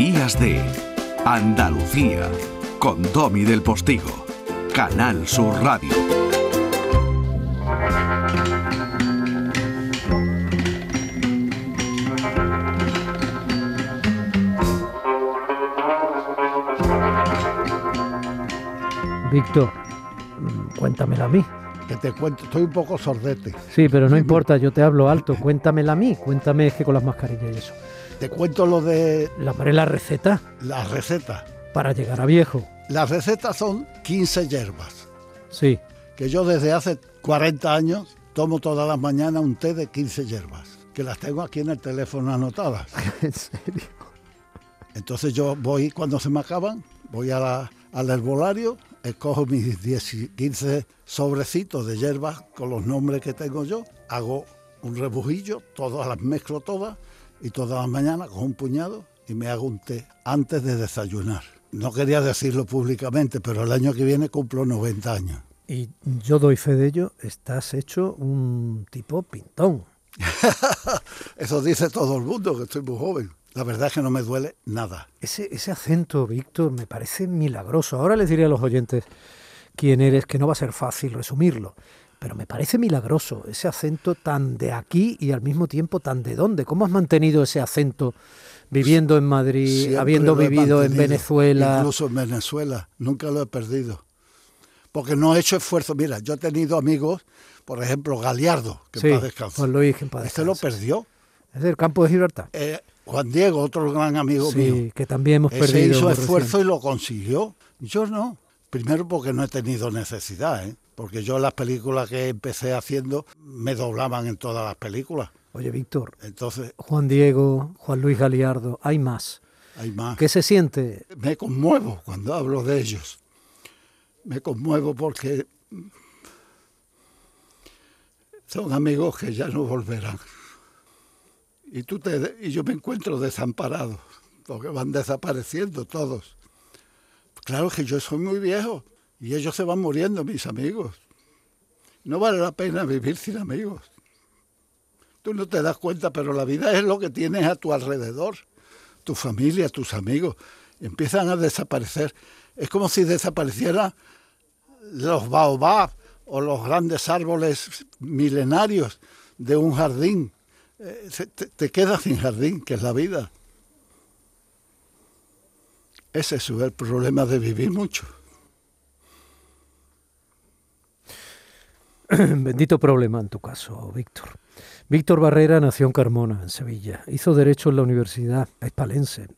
Días de Andalucía con Domi del Postigo, Canal Sur Radio. Víctor, cuéntamela a mí. Que te cuento, estoy un poco sordete. Sí, pero no importa, yo te hablo alto. Cuéntamela a mí. Cuéntame es que con las mascarillas y eso. Te cuento lo de La haré la receta las recetas. para llegar a viejo. Las recetas son 15 hierbas, Sí. que yo desde hace 40 años tomo todas las mañanas un té de 15 hierbas, que las tengo aquí en el teléfono anotadas. ¿En serio? Entonces yo voy, cuando se me acaban, voy a la- al herbolario, escojo mis 10 y 15 sobrecitos de hierbas con los nombres que tengo yo, hago un rebujillo, todas las mezclo todas y todas las mañanas con un puñado y me hago un té antes de desayunar. No quería decirlo públicamente, pero el año que viene cumplo 90 años. Y yo doy fe de ello, estás hecho un tipo pintón. Eso dice todo el mundo, que estoy muy joven. La verdad es que no me duele nada. Ese, ese acento, Víctor, me parece milagroso. Ahora les diré a los oyentes quién eres, que no va a ser fácil resumirlo. Pero me parece milagroso ese acento tan de aquí y al mismo tiempo tan de dónde. ¿Cómo has mantenido ese acento viviendo en Madrid, Siempre habiendo vivido en Venezuela? Incluso en Venezuela, nunca lo he perdido. Porque no he hecho esfuerzo. Mira, yo he tenido amigos, por ejemplo, Galiardo, que sí, en paz descanse. Juan Luis, que en paz Este lo perdió. Es del campo de Gibraltar. Eh, Juan Diego, otro gran amigo Sí, mío, que también hemos ese perdido. hizo esfuerzo y lo consiguió. Yo no. Primero porque no he tenido necesidad, ¿eh? Porque yo las películas que empecé haciendo me doblaban en todas las películas. Oye, Víctor, Entonces, Juan Diego, Juan Luis Galiardo, hay más. hay más. ¿Qué se siente? me conmuevo cuando hablo de ellos. Me conmuevo porque son amigos que ya no volverán. Y, tú te, y yo me encuentro desamparado, porque van desapareciendo todos. Claro que yo soy muy viejo y ellos se van muriendo, mis amigos. No vale la pena vivir sin amigos. Tú no te das cuenta, pero la vida es lo que tienes a tu alrededor tu familia, tus amigos, empiezan a desaparecer. Es como si desaparecieran los baobab o los grandes árboles milenarios de un jardín. Eh, te quedas sin jardín, que es la vida. Ese es el problema de vivir mucho. Bendito problema en tu caso, Víctor. Víctor Barrera nació en Carmona, en Sevilla. Hizo Derecho en la Universidad Hispalense.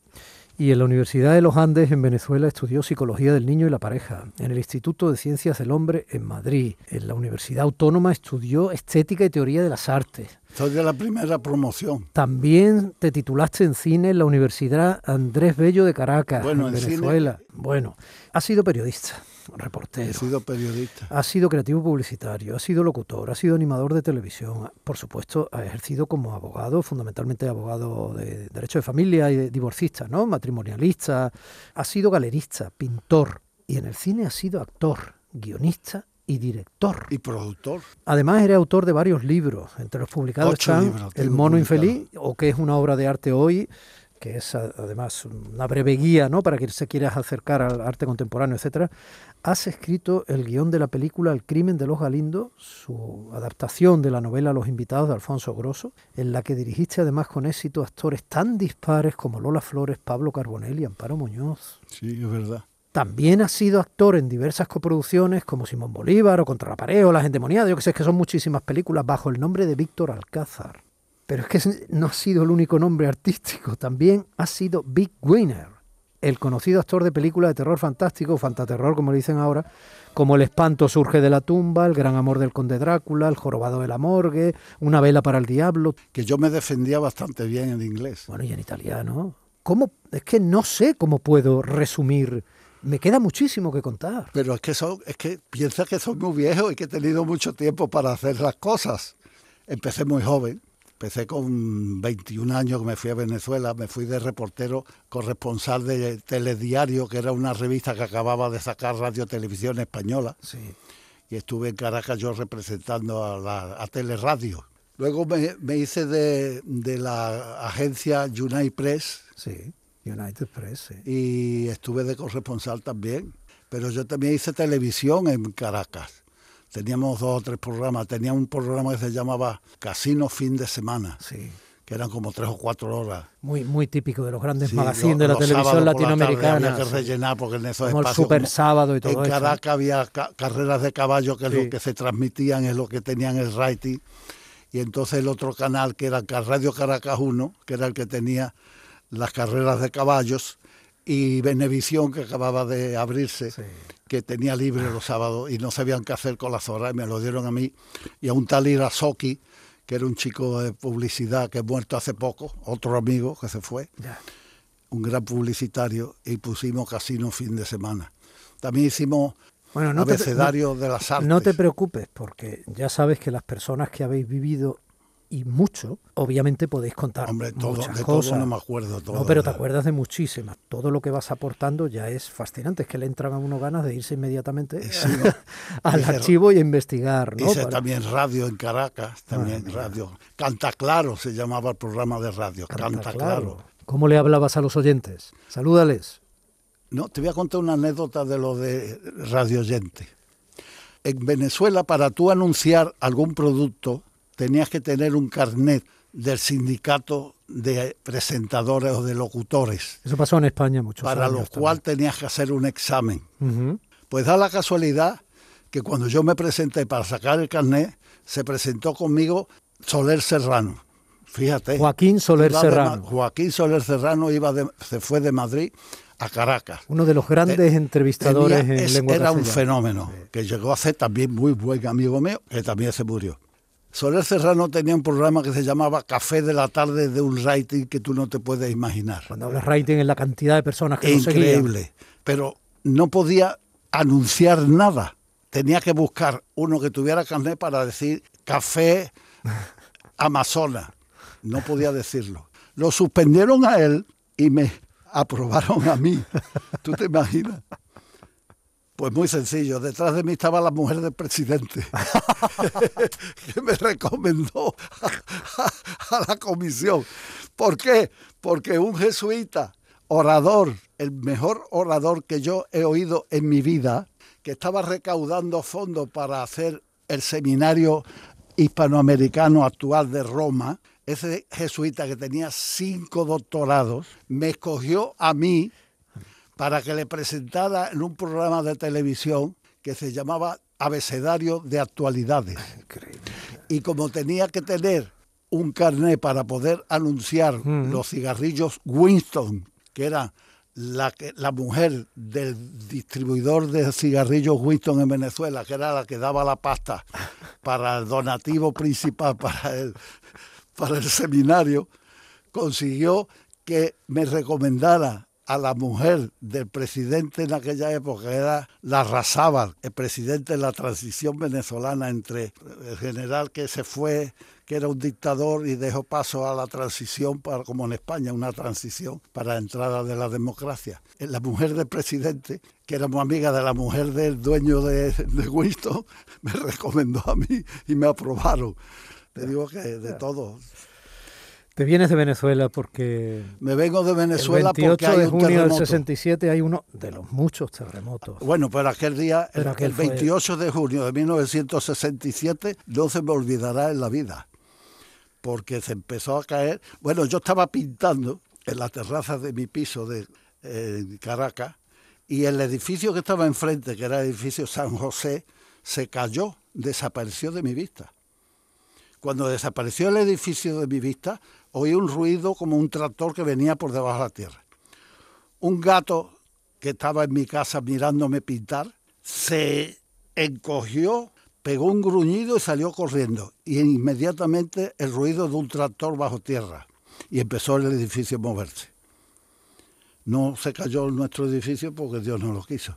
Y en la Universidad de los Andes, en Venezuela, estudió Psicología del Niño y la Pareja. En el Instituto de Ciencias del Hombre, en Madrid. En la Universidad Autónoma estudió Estética y Teoría de las Artes. Soy de la primera promoción. También te titulaste en cine en la Universidad Andrés Bello de Caracas, Bueno, en en cine- Venezuela. Bueno, has sido periodista, reportero. He sido periodista. Ha sido creativo publicitario, ha sido locutor, ha sido animador de televisión, por supuesto, ha ejercido como abogado, fundamentalmente abogado de derecho de familia y de divorcista, ¿no? Matrimonialista, ha sido galerista, pintor y en el cine ha sido actor, guionista y director. Y productor. Además, eres autor de varios libros, entre los publicados Ocho están libros El mono infeliz, o que es una obra de arte hoy, que es además una breve guía ¿no? para quien se quiera acercar al arte contemporáneo, etcétera. Has escrito el guion de la película El crimen de los Galindos, su adaptación de la novela Los invitados de Alfonso Grosso, en la que dirigiste además con éxito actores tan dispares como Lola Flores, Pablo Carbonell y Amparo Muñoz. Sí, es verdad. También ha sido actor en diversas coproducciones como Simón Bolívar o Contra la pared o Las endemoniadas. Yo que sé que son muchísimas películas bajo el nombre de Víctor Alcázar. Pero es que no ha sido el único nombre artístico. También ha sido Big Winner, el conocido actor de películas de terror fantástico, o fantaterror como le dicen ahora, como El espanto surge de la tumba, El gran amor del conde Drácula, El jorobado de la morgue, Una vela para el diablo. Que yo me defendía bastante bien en inglés. Bueno, y en italiano. ¿Cómo? Es que no sé cómo puedo resumir. Me queda muchísimo que contar. Pero es que son, es que piensa que soy muy viejo y que he tenido mucho tiempo para hacer las cosas. Empecé muy joven. Empecé con 21 años que me fui a Venezuela, me fui de reportero corresponsal de Telediario, que era una revista que acababa de sacar Radio Televisión Española, Sí. y estuve en Caracas yo representando a, la, a Teleradio. Luego me, me hice de, de la agencia Unite Press, Sí. United Press, sí. y estuve de corresponsal también. Pero yo también hice televisión en Caracas. Teníamos dos o tres programas. Tenía un programa que se llamaba Casino Fin de Semana, Sí. que eran como tres o cuatro horas. Muy, muy típico de los grandes Sí, magazines de la televisión por la latinoamericana. Había que rellenar porque en esos Como el espacios. Super como- Sábado y todo En eso. Caracas había ca- carreras de caballo, que es Sí. lo que se transmitían, es lo que tenían el rating. Y entonces el otro canal, que era Radio Caracas 1, que era el que tenía las carreras de caballos, y Venevisión, que acababa de abrirse, Sí. que tenía libre los sábados y no sabían qué hacer con las horas, y me lo dieron a mí. Y a un tal Irasoki, que era un chico de publicidad que ha muerto hace poco, otro amigo que se fue Ya. un gran publicitario y pusimos casino fin de semana. También hicimos Bueno, no te, abecedario de las artes. no te preocupes, porque ya sabes que las personas que habéis vivido y mucho, obviamente podéis contar Hombre, todo, muchas de todo cosas. no me acuerdo. Todo, no, pero te acuerdas de muchísimas. Todo lo que vas aportando ya es fascinante. Es que le entran a uno ganas de irse inmediatamente Sí, ¿no? al archivo y a investigar. ¿no? Hice Para- también radio en Caracas, también radio. Canta Claro se llamaba el programa de radio. Canta Canta, claro. claro. ¿Cómo le hablabas a los oyentes? Salúdales. No, te voy a contar una anécdota de lo de Radio Oyente. En Venezuela, para tú anunciar algún producto, tenías que tener un carnet del sindicato de presentadores o de locutores, Eso pasó en España mucho. para lo cual tenías que hacer un examen. Pues da la casualidad que cuando yo me presenté para sacar el carnet, se presentó conmigo Soler Serrano. Fíjate. Joaquín Soler Iba de Serrano. Joaquín Soler Serrano iba de- se fue de Madrid a Caracas. Uno de los grandes entrevistadores tenía- en es- lengua Era un fenómeno, que llegó a ser también muy buen amigo mío, que también se murió. Soler Serrano tenía un programa que se llamaba Café de la Tarde de un rating que tú no te puedes imaginar. Cuando hablas rating en la cantidad de personas que. Increíble. Pero no podía anunciar nada. Tenía que buscar uno que tuviera carnet para decir café Amazonas. No podía decirlo. Lo suspendieron a él y me aprobaron a mí. ¿Tú te imaginas? Pues muy sencillo. Detrás de mí estaba la mujer del presidente, que me recomendó a, a la comisión. ¿Por qué? Porque un jesuita, orador, el mejor orador que yo he oído en mi vida, que estaba recaudando fondos para hacer el seminario hispanoamericano actual de Roma, ese jesuita que tenía cinco doctorados, me escogió a mí para que le presentara en un programa de televisión que se llamaba Abecedario de Actualidades. Y como tenía que tener un carnet para poder anunciar los cigarrillos Winston, que era la, la mujer del distribuidor de cigarrillos Winston en Venezuela, que era la que daba la pasta para el donativo principal para el, para el seminario, consiguió que me recomendara a la mujer del presidente en aquella época, era la Razábal, el presidente de la transición venezolana entre el general que se fue, que era un dictador y dejó paso a la transición, para, como en España, una transición para la entrada de la democracia. La mujer del presidente, que era muy amiga de la mujer del dueño de, de Winston, me recomendó a mí y me aprobaron. Te digo que de todo. Te vienes de Venezuela porque Me vengo de Venezuela el 28 porque hay de un junio del terremoto. 67 hay uno de los muchos terremotos. Bueno, pero aquel día, Pero el, aquel el fue- 28 de junio de 1967, no se me olvidará en la vida, porque se empezó a caer. Bueno, yo estaba pintando en la terraza de mi piso de eh, en Caracas y el edificio que estaba enfrente, que era el edificio San José, se cayó, desapareció de mi vista. Cuando desapareció el edificio de mi vista, oí un ruido como un tractor que venía por debajo de la tierra. Un gato que estaba en mi casa mirándome pintar se encogió, pegó un gruñido y salió corriendo. Y inmediatamente el ruido de un tractor bajo tierra. Y empezó el edificio a moverse. No se cayó nuestro edificio porque Dios no lo quiso.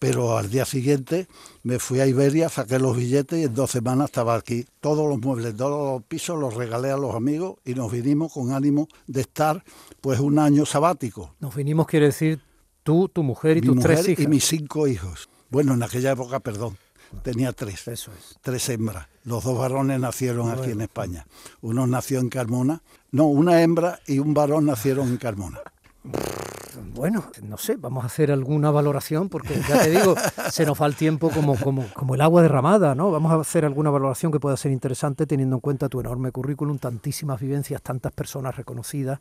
Pero al día siguiente me fui a Iberia, saqué los billetes y en dos semanas estaba aquí. Todos los muebles, todos los pisos los regalé a los amigos y nos vinimos con ánimo de estar pues un año sabático. Nos vinimos, quiere decir, tú, tu mujer y Mi tus mujer tres hijas. y mis cinco hijos. Bueno, en aquella época, perdón, tenía tres. Eso es. Tres hembras. Los dos varones nacieron aquí en España. Uno nació en Carmona. No, una hembra y un varón nacieron en Carmona. Bueno, no sé, vamos a hacer alguna valoración porque ya te digo, se nos va el tiempo como, como, como el agua derramada, ¿no? Vamos a hacer alguna valoración que pueda ser interesante teniendo en cuenta tu enorme currículum, tantísimas vivencias, tantas personas reconocidas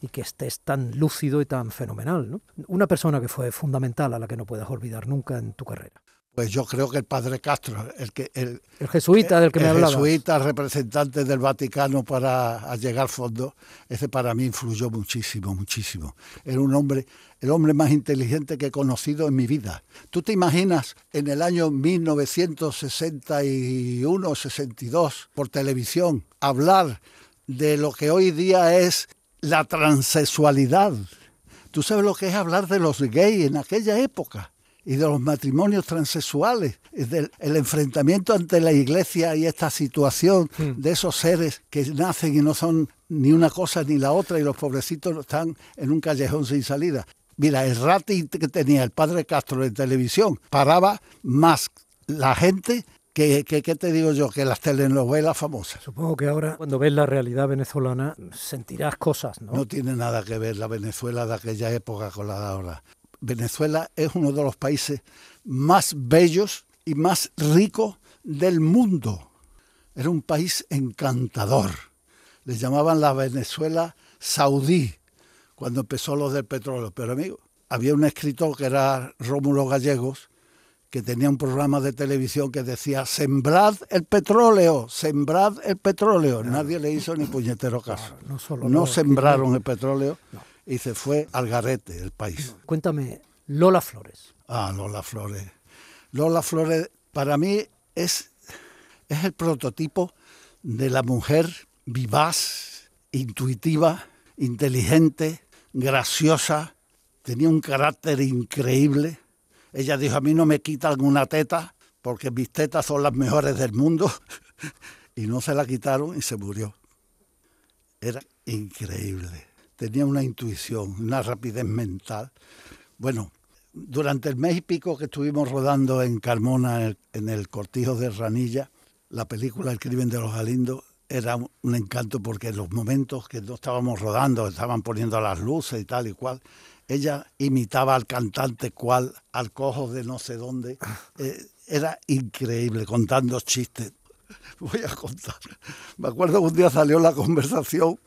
y que estés tan lúcido y tan fenomenal, ¿no? Una persona que fue fundamental a la que no puedas olvidar nunca en tu carrera. Pues yo creo que el padre Castro, el que el, el jesuita del que me hablabas. El jesuita, representante del Vaticano para llegar al fondo, ese para mí influyó muchísimo, muchísimo. Era un hombre, el hombre más inteligente que he conocido en mi vida. ¿Tú te imaginas en el año 1961 62 por televisión hablar de lo que hoy día es la transexualidad? ¿Tú sabes lo que es hablar de los gays en aquella época? Y de los matrimonios transexuales, del el enfrentamiento ante la iglesia y esta situación hmm. de esos seres que nacen y no son ni una cosa ni la otra y los pobrecitos están en un callejón sin salida. Mira, el rating que tenía el padre Castro en televisión paraba más la gente que, ¿Qué te digo yo? Que las telenovelas famosas. Supongo que ahora, cuando ves la realidad venezolana, sentirás cosas, ¿no? No tiene nada que ver la Venezuela de aquella época con la de ahora. Venezuela es uno de los países más bellos y más ricos del mundo. Era un país encantador. Le llamaban la Venezuela saudí cuando empezó lo del petróleo. Pero amigo, había un escritor que era Rómulo Gallegos que tenía un programa de televisión que decía sembrad el petróleo, sembrad el petróleo. Nadie le hizo ni puñetero caso. no, sembraron el petróleo y se fue al garete el país. Cuéntame, Lola Flores. Ah, Lola Flores. Lola Flores para mí es, es el prototipo de la mujer vivaz, intuitiva, inteligente, graciosa, tenía un carácter increíble. Ella dijo, a mí no me quita alguna teta porque mis tetas son las mejores del mundo. y no se la quitaron y se murió. Era increíble tenía una intuición, una rapidez mental. Bueno, durante el mes y pico que estuvimos rodando en Carmona, en el cortijo de Ranilla, la película El crimen de los Galindos era un encanto porque en los momentos que no estábamos rodando, estaban poniendo las luces y tal y cual, ella imitaba al cantante cual, al cojo de no sé dónde. Eh, era increíble, contando chistes. Voy a contar. Me acuerdo que un día salió la conversación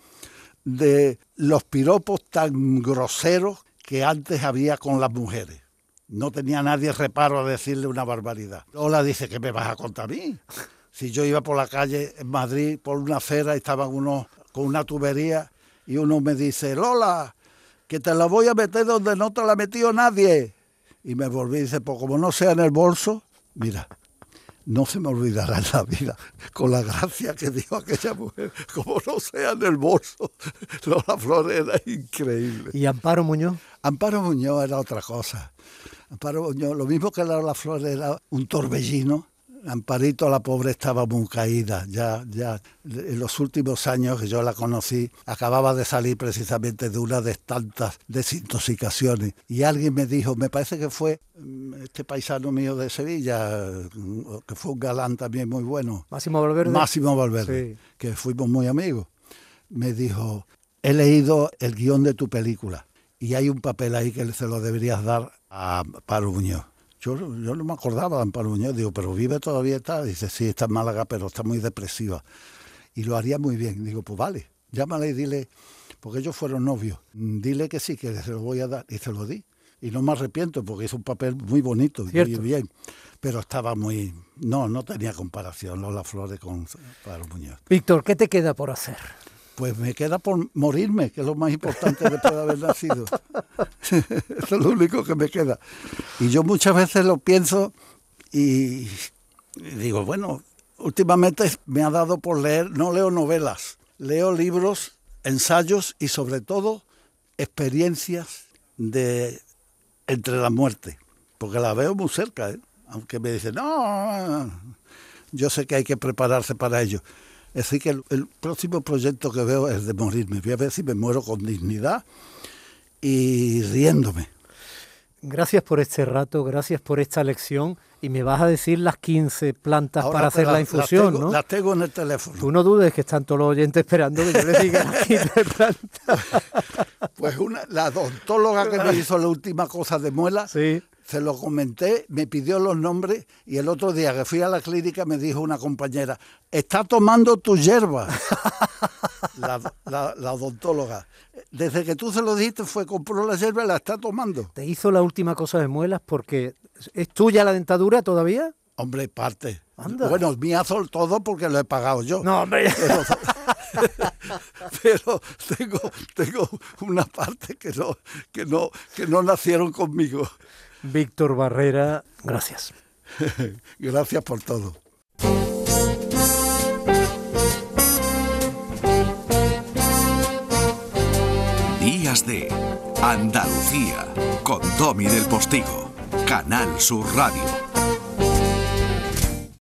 de los piropos tan groseros que antes había con las mujeres. No tenía nadie reparo a decirle una barbaridad. Lola dice, ¿qué me vas a contar a mí? Si yo iba por la calle en Madrid, por una acera, estaban unos con una tubería y uno me dice, Lola, que te la voy a meter donde no te la ha metido nadie. Y me volví y dice, pues como no sea en el bolso, mira, no se me olvidará en la vida, con la gracia que dio aquella mujer, como no sea en el bolso. Lola Flores era increíble. ¿Y Amparo Muñoz? Amparo Muñoz era otra cosa. Amparo Muñoz, lo mismo que Lola Flores era un torbellino, Amparito, la pobre, estaba muy caída. Ya, ya, en los últimos años que yo la conocí, acababa de salir precisamente de una de tantas desintoxicaciones. Y alguien me dijo, me parece que fue mm, este paisano mío de Sevilla, mm, que fue un galán también muy bueno. Máximo Valverde. Máximo Valverde, que fuimos muy amigos. Me dijo, he leído el guion de tu película y hay un papel ahí que se lo deberías dar a Pablo Muñoz. Yo, no me acordaba de Amparo Muñoz, digo, pero vive todavía está. Dice, sí, está en Málaga, pero está muy depresiva. Y lo haría muy bien. Digo, pues vale, llámale y dile, porque ellos fueron novios, dile que sí, que se lo voy a dar. Y se lo di. Y no me arrepiento porque hizo un papel muy bonito, muy bien. Pero estaba muy. No, no tenía comparación Lola Flores con Amparo Muñoz. Víctor, ¿qué te queda por hacer? Pues me queda por morirme, que es lo más importante después de haber nacido. es lo único que me queda. Y yo muchas veces lo pienso y, digo, bueno, últimamente me ha dado por leer, no leo novelas, leo libros, ensayos y sobre todo experiencias de entre la muerte, porque la veo muy cerca, ¿eh? aunque me dicen, no, yo sé que hay que prepararse para ello es decir, que el, próximo proyecto que veo es de morirme. Voy a ver si me muero con dignidad y riéndome. Gracias por este rato, gracias por esta lección Y me vas a decir las 15 plantas Ahora para te hacer la infusión, las tengo, ¿no? Las tengo en el teléfono. Tú no dudes que están todos los oyentes esperando que yo les diga las 15 plantas. Pues una, la odontóloga que me hizo la última cosa de muela, Sí. Se lo comenté, me pidió los nombres y el otro día que fui a la clínica me dijo una compañera, está tomando tu hierba. la, la- la odontóloga. Desde que tú se lo dijiste fue, compró la hierba y la está tomando. Te hizo la última cosa de muelas porque es tuya la dentadura todavía. Hombre, parte. Anda. Bueno, mía son todo porque lo he pagado yo. No, hombre. Pero, pero tengo, tengo una parte que no, que no, que no nacieron conmigo. Víctor Barrera, gracias. Gracias por todo. Días de Andalucía con Domi del Postigo, Canal Sur Radio.